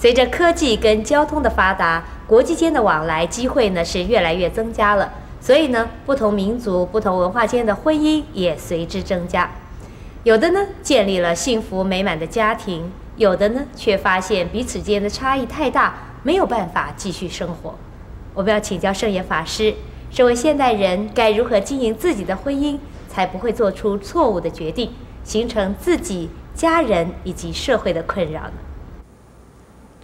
随着科技跟交通的发达，国际间的往来机会呢是越来越增加了，所以呢，不同民族、不同文化间的婚姻也随之增加。有的呢建立了幸福美满的家庭，有的呢却发现彼此间的差异太大，没有办法继续生活。我们要请教圣严法师，身为现代人，该如何经营自己的婚姻，才不会做出错误的决定，形成自己、家人以及社会的困扰呢？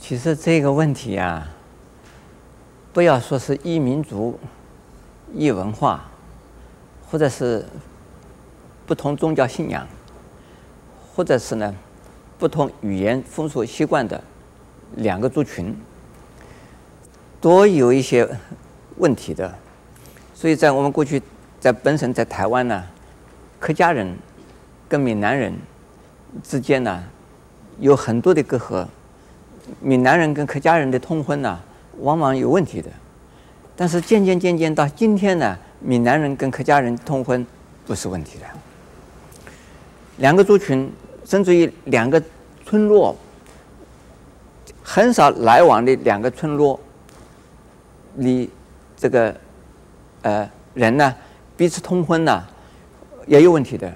其实这个问题啊，不要说是异民族、异文化，或者是不同宗教信仰，或者是呢不同语言风俗习惯的两个族群，都有一些问题的。所以在我们过去在本省在台湾呢，客家人跟闽南人之间呢有很多的隔阂。闽南人跟客家人的通婚呢，往往有问题的。但是渐渐渐渐到今天呢，闽南人跟客家人通婚不是问题了。两个族群，甚至于两个村落，很少来往的两个村落，你这个呃人呢，彼此通婚呢，也有问题的。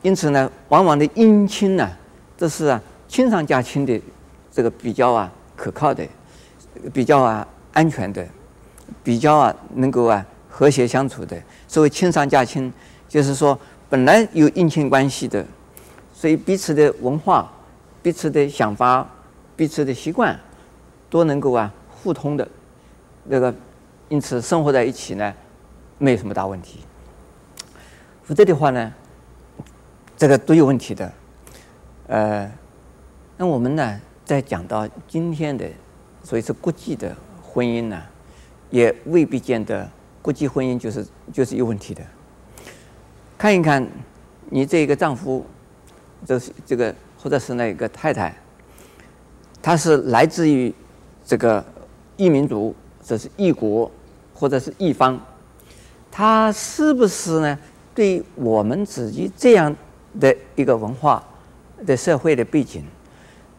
因此呢，往往的姻亲呢，这是啊亲上加亲的。这个比较啊可靠的，比较啊安全的，比较啊能够啊和谐相处的。所谓亲上加亲，就是说本来有姻亲关系的，所以彼此的文化、彼此的想法、彼此的习惯都能够啊互通的，那个因此生活在一起呢，没有什么大问题。否则的话呢，这个都有问题的。呃，那我们呢？再讲到今天的，所以是国际的婚姻呢，也未必见得国际婚姻就是就是有问题的。看一看你这个丈夫，这是这个或者是那个太太，他是来自于这个异民族，这是异国或者是异方，他是不是呢？对我们自己这样的一个文化的社会的背景，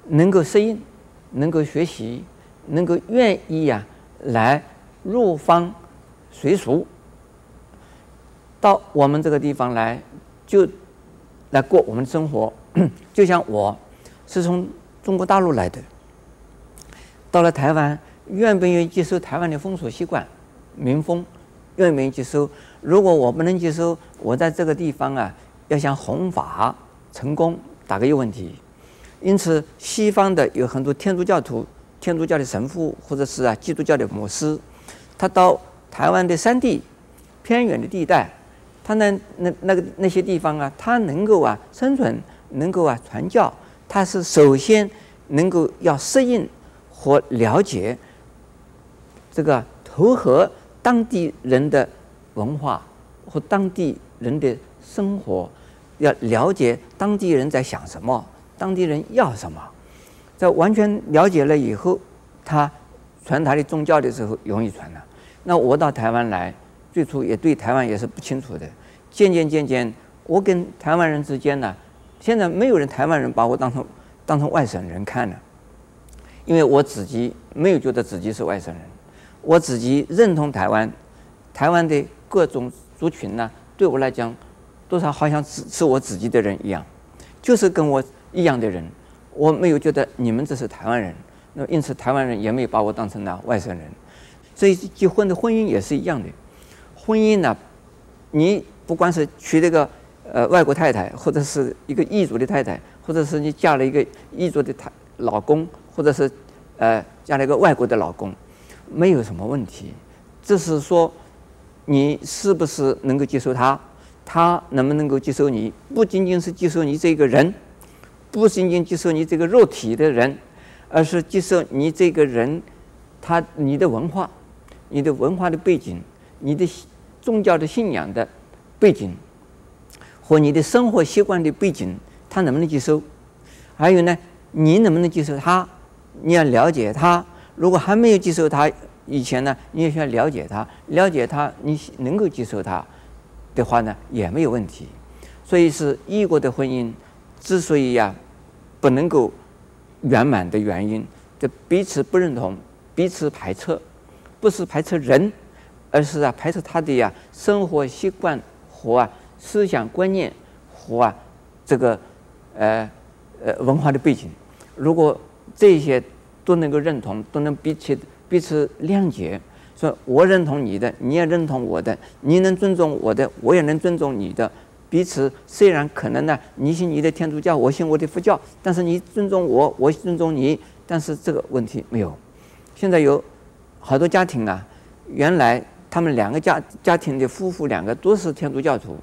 能够适应，能够学习，能够愿意呀、啊，来入乡随俗，到我们这个地方来，就来过我们的生活。就像我是从中国大陆来的，到了台湾，愿不愿意接受台湾的风俗习惯、民风？愿不愿意接受？如果我不能接受，我在这个地方啊，要想弘法成功，大概有问题。因此，西方的有很多天主教徒、天主教的神父，或者是啊基督教的牧师，他到台湾的山地、偏远的地带，他呢那那个那些地方啊，他能够啊生存，能够啊传教，他是首先能够要适应和了解这个投合当地人的文化和当地人的生活，要了解当地人在想什么。当地人要什么，在完全了解了以后，他传他的宗教的时候容易传了。那我到台湾来，最初也对台湾也是不清楚的。渐渐渐渐，我跟台湾人之间呢，现在没有人台湾人把我当成当成外省人看了，因为我自己没有觉得自己是外省人，我自己认同台湾，台湾的各种族群呢，对我来讲，多少好像是是我自己的人一样，就是跟我。一样的人，我没有觉得你们这是台湾人，那因此台湾人也没有把我当成了外省人，所以结婚的婚姻也是一样的。婚姻呢，你不管是娶这个呃外国太太，或者是一个异族的太太，或者是你嫁了一个异族的太老公，或者是呃嫁了一个外国的老公，没有什么问题。只是说你是不是能够接受他，他能不能够接受你，不仅仅是接受你这个人。不仅仅接受你这个肉体的人，而是接受你这个人，他你的文化、你的文化的背景、你的宗教的信仰的背景和你的生活习惯的背景，他能不能接受？还有呢，你能不能接受他？你要了解他。如果还没有接受他以前呢，你也需要了解他，了解他，你能够接受他的话呢，也没有问题。所以是异国的婚姻之所以呀。不能够圆满的原因，这彼此不认同，彼此排斥，不是排斥人，而是啊排斥他的呀生活习惯和啊思想观念和啊这个呃呃文化的背景。如果这些都能够认同，都能彼此彼此谅解，说我认同你的，你也认同我的，你能尊重我的，我也能尊重你的。彼此虽然可能呢，你信你的天主教，我信我的佛教，但是你尊重我，我尊重你，但是这个问题没有。现在有好多家庭啊，原来他们两个家家庭的夫妇两个都是天主教徒，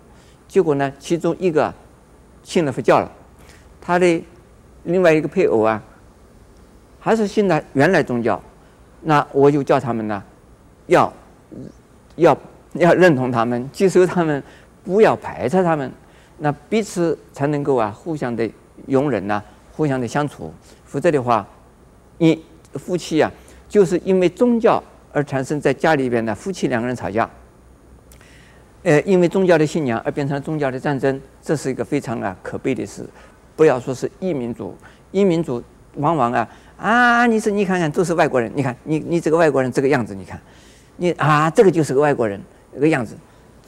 结果呢，其中一个信了佛教了，他的另外一个配偶啊，还是信了原来宗教，那我就叫他们呢，要要要认同他们，接受他们。不要排斥他们，那彼此才能够啊互相的容忍呐，互相的相处。否则的话，你夫妻啊，就是因为宗教而产生在家里边的夫妻两个人吵架，呃，因为宗教的信仰而变成了宗教的战争，这是一个非常啊可悲的事。不要说是异民族，异民族往往啊啊，你是你看看都是外国人，你看你你这个外国人这个样子，你看你啊这个就是个外国人这个样子。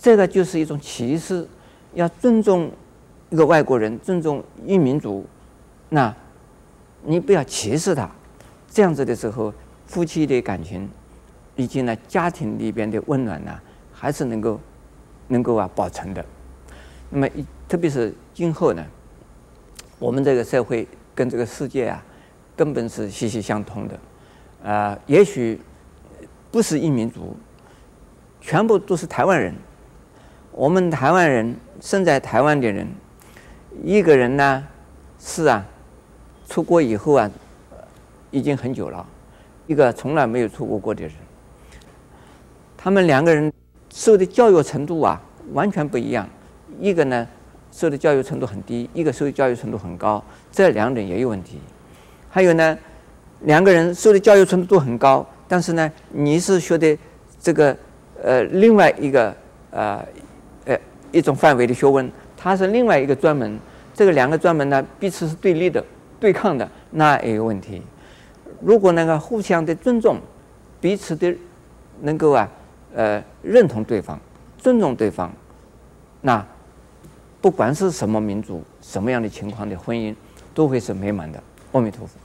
这个就是一种歧视，要尊重一个外国人，尊重一民族，那，你不要歧视他，这样子的时候，夫妻的感情，以及呢家庭里边的温暖呢，还是能够能够啊保存的。那么，特别是今后呢，我们这个社会跟这个世界啊，根本是息息相通的，啊、也许不是一民族，全部都是台湾人。我们台湾人生在台湾的人，一个人呢是啊，出国以后啊，已经很久了；一个从来没有出国过的人，他们两个人受的教育程度啊完全不一样。一个呢受的教育程度很低，一个受的教育程度很高，这两点也有问题。还有呢，两个人受的教育程度都很高，但是呢，你是学的这个呃另外一个呃。一种范围的学问，它是另外一个专门。这个两个专门呢，彼此是对立的、对抗的，那也有问题。如果那个互相的尊重，彼此的能够啊，呃，认同对方、尊重对方，那不管是什么民族、什么样的情况的婚姻，都会是美满的。阿弥陀佛。